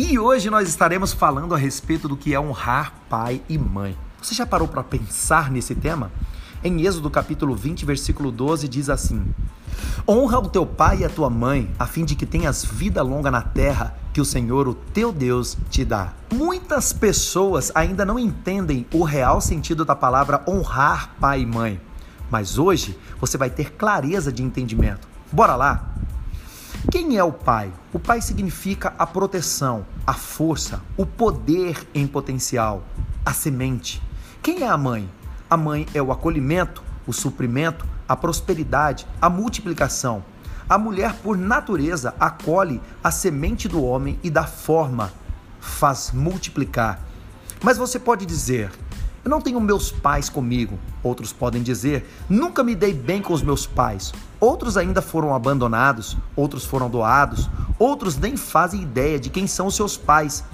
E hoje nós estaremos falando a respeito do que é honrar pai e mãe. Você já parou para pensar nesse tema? Em Êxodo capítulo 20, versículo 12 diz assim: Honra o teu pai e a tua mãe, a fim de que tenhas vida longa na terra que o Senhor, o teu Deus, te dá. Muitas pessoas ainda não entendem o real sentido da palavra honrar pai e mãe, mas hoje você vai ter clareza de entendimento. Bora lá? Quem é o pai? O pai significa a proteção, a força, o poder em potencial, a semente. Quem é a mãe? A mãe é o acolhimento, o suprimento, a prosperidade, a multiplicação. A mulher, por natureza, acolhe a semente do homem e dá forma, faz multiplicar. Mas você pode dizer, eu não tenho meus pais comigo. Outros podem dizer, nunca me dei bem com os meus pais. Outros ainda foram abandonados, outros foram doados, outros nem fazem ideia de quem são os seus pais.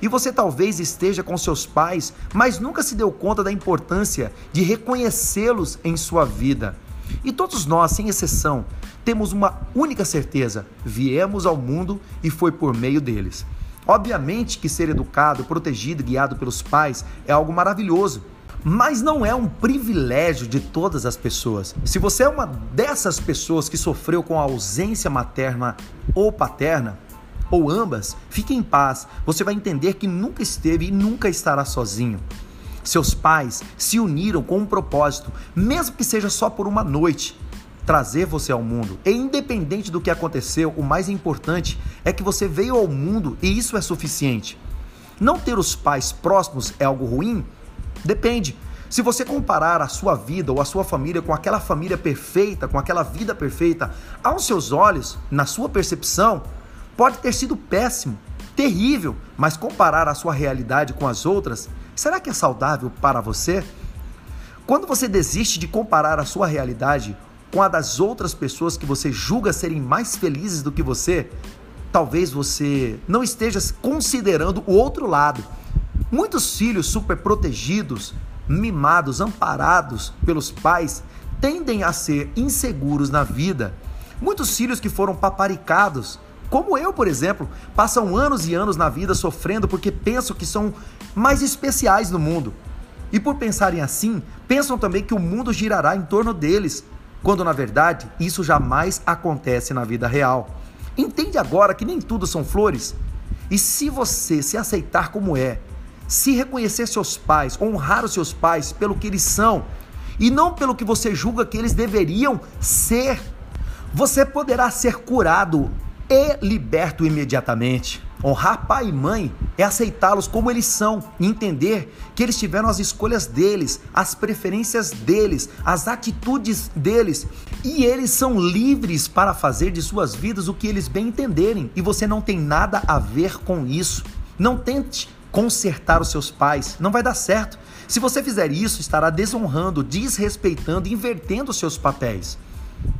E você talvez esteja com seus pais, mas nunca se deu conta da importância de reconhecê-los em sua vida. E todos nós, sem exceção, temos uma única certeza: viemos ao mundo e foi por meio deles. Obviamente que ser educado, protegido guiado pelos pais é algo maravilhoso, mas não é um privilégio de todas as pessoas. Se você é uma dessas pessoas que sofreu com a ausência materna ou paterna, ou ambas, fique em paz. Você vai entender que nunca esteve e nunca estará sozinho. Seus pais se uniram com um propósito, mesmo que seja só por uma noite, trazer você ao mundo. E independente do que aconteceu, o mais importante é que você veio ao mundo e isso é suficiente. Não ter os pais próximos é algo ruim? Depende. Se você comparar a sua vida ou a sua família com aquela família perfeita, com aquela vida perfeita, aos seus olhos, na sua percepção, Pode ter sido péssimo, terrível, mas comparar a sua realidade com as outras, será que é saudável para você? Quando você desiste de comparar a sua realidade com a das outras pessoas que você julga serem mais felizes do que você, talvez você não esteja considerando o outro lado. Muitos filhos super protegidos, mimados, amparados pelos pais, tendem a ser inseguros na vida. Muitos filhos que foram paparicados como eu, por exemplo, passam anos e anos na vida sofrendo porque pensam que são mais especiais no mundo. E por pensarem assim, pensam também que o mundo girará em torno deles, quando na verdade isso jamais acontece na vida real. Entende agora que nem tudo são flores? E se você se aceitar como é, se reconhecer seus pais, honrar os seus pais pelo que eles são e não pelo que você julga que eles deveriam ser, você poderá ser curado e liberto imediatamente. Honrar pai e mãe é aceitá-los como eles são e entender que eles tiveram as escolhas deles, as preferências deles, as atitudes deles e eles são livres para fazer de suas vidas o que eles bem entenderem e você não tem nada a ver com isso. Não tente consertar os seus pais, não vai dar certo. Se você fizer isso, estará desonrando, desrespeitando, invertendo os seus papéis.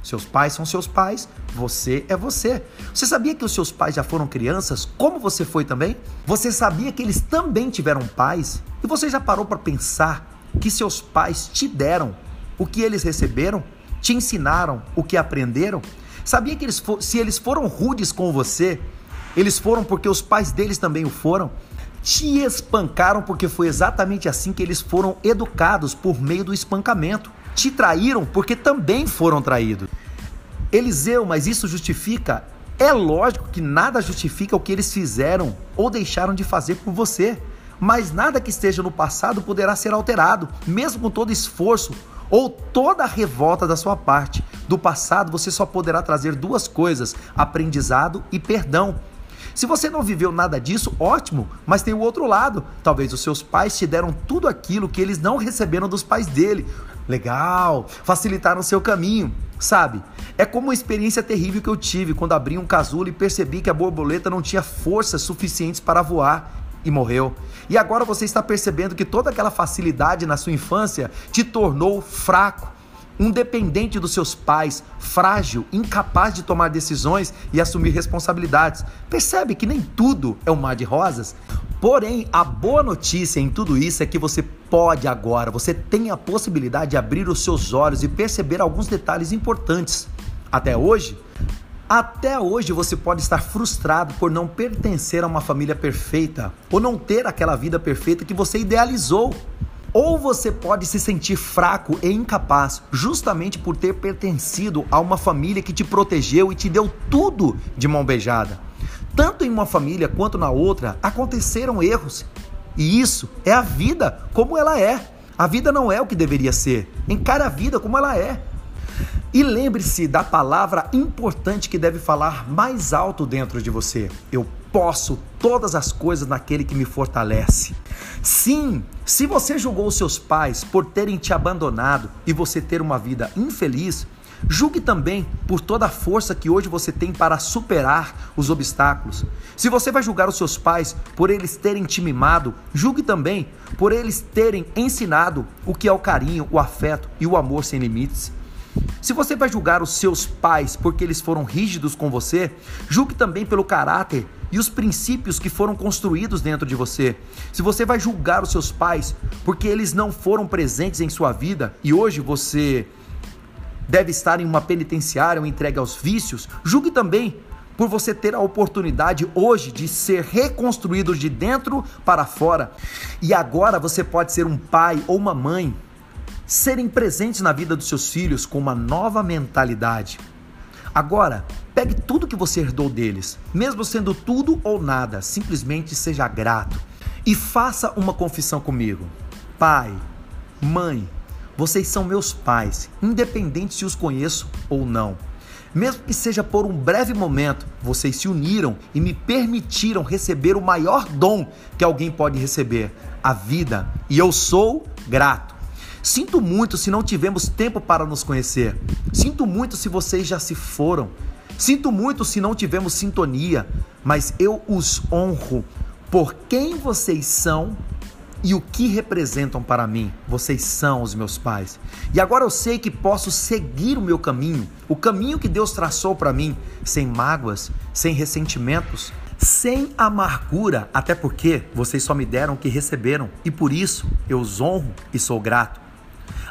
Seus pais são seus pais, você é você. Você sabia que os seus pais já foram crianças, como você foi também? Você sabia que eles também tiveram pais? E você já parou para pensar que seus pais te deram o que eles receberam? Te ensinaram o que aprenderam? Sabia que eles se eles foram rudes com você, eles foram porque os pais deles também o foram? Te espancaram porque foi exatamente assim que eles foram educados por meio do espancamento te traíram porque também foram traídos. Eliseu, mas isso justifica? É lógico que nada justifica o que eles fizeram ou deixaram de fazer por você. Mas nada que esteja no passado poderá ser alterado, mesmo com todo esforço ou toda a revolta da sua parte. Do passado você só poderá trazer duas coisas: aprendizado e perdão. Se você não viveu nada disso, ótimo, mas tem o outro lado. Talvez os seus pais te deram tudo aquilo que eles não receberam dos pais dele. Legal, facilitaram o seu caminho, sabe? É como uma experiência terrível que eu tive quando abri um casulo e percebi que a borboleta não tinha forças suficientes para voar e morreu. E agora você está percebendo que toda aquela facilidade na sua infância te tornou fraco um dependente dos seus pais, frágil, incapaz de tomar decisões e assumir responsabilidades. Percebe que nem tudo é um mar de rosas? Porém, a boa notícia em tudo isso é que você pode agora, você tem a possibilidade de abrir os seus olhos e perceber alguns detalhes importantes. Até hoje, Até hoje você pode estar frustrado por não pertencer a uma família perfeita ou não ter aquela vida perfeita que você idealizou. Ou você pode se sentir fraco e incapaz justamente por ter pertencido a uma família que te protegeu e te deu tudo de mão beijada. Tanto em uma família quanto na outra aconteceram erros. E isso é a vida como ela é. A vida não é o que deveria ser. Encare a vida como ela é. E lembre-se da palavra importante que deve falar mais alto dentro de você. Eu posso todas as coisas naquele que me fortalece. Sim, se você julgou seus pais por terem te abandonado e você ter uma vida infeliz, Julgue também por toda a força que hoje você tem para superar os obstáculos. Se você vai julgar os seus pais por eles terem te mimado, julgue também por eles terem ensinado o que é o carinho, o afeto e o amor sem limites. Se você vai julgar os seus pais porque eles foram rígidos com você, julgue também pelo caráter e os princípios que foram construídos dentro de você. Se você vai julgar os seus pais porque eles não foram presentes em sua vida e hoje você deve estar em uma penitenciária ou entregue aos vícios, julgue também por você ter a oportunidade hoje de ser reconstruído de dentro para fora. E agora você pode ser um pai ou uma mãe serem presentes na vida dos seus filhos com uma nova mentalidade. Agora, pegue tudo que você herdou deles, mesmo sendo tudo ou nada, simplesmente seja grato e faça uma confissão comigo. Pai, mãe, vocês são meus pais, independente se os conheço ou não. Mesmo que seja por um breve momento, vocês se uniram e me permitiram receber o maior dom que alguém pode receber, a vida, e eu sou grato. Sinto muito se não tivemos tempo para nos conhecer. Sinto muito se vocês já se foram. Sinto muito se não tivemos sintonia, mas eu os honro por quem vocês são e o que representam para mim. Vocês são os meus pais. E agora eu sei que posso seguir o meu caminho, o caminho que Deus traçou para mim, sem mágoas, sem ressentimentos, sem amargura, até porque vocês só me deram o que receberam e por isso eu os honro e sou grato.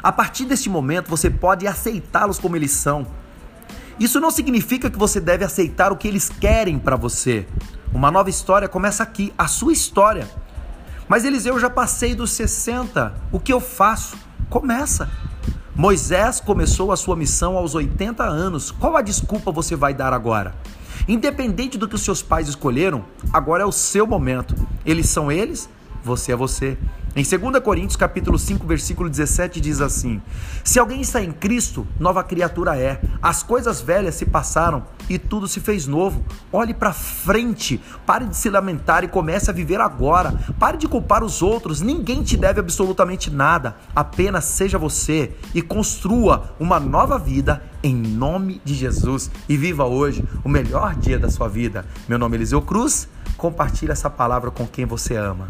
A partir deste momento, você pode aceitá-los como eles são. Isso não significa que você deve aceitar o que eles querem para você. Uma nova história começa aqui, a sua história. Mas Eliseu já passei dos 60. O que eu faço? Começa. Moisés começou a sua missão aos 80 anos. Qual a desculpa você vai dar agora? Independente do que os seus pais escolheram, agora é o seu momento. Eles são eles, você é você. Em 2 Coríntios capítulo 5, versículo 17 diz assim: Se alguém está em Cristo, nova criatura é. As coisas velhas se passaram e tudo se fez novo. Olhe para frente, pare de se lamentar e comece a viver agora. Pare de culpar os outros. Ninguém te deve absolutamente nada. Apenas seja você e construa uma nova vida em nome de Jesus e viva hoje o melhor dia da sua vida. Meu nome é Eliseu Cruz. Compartilhe essa palavra com quem você ama.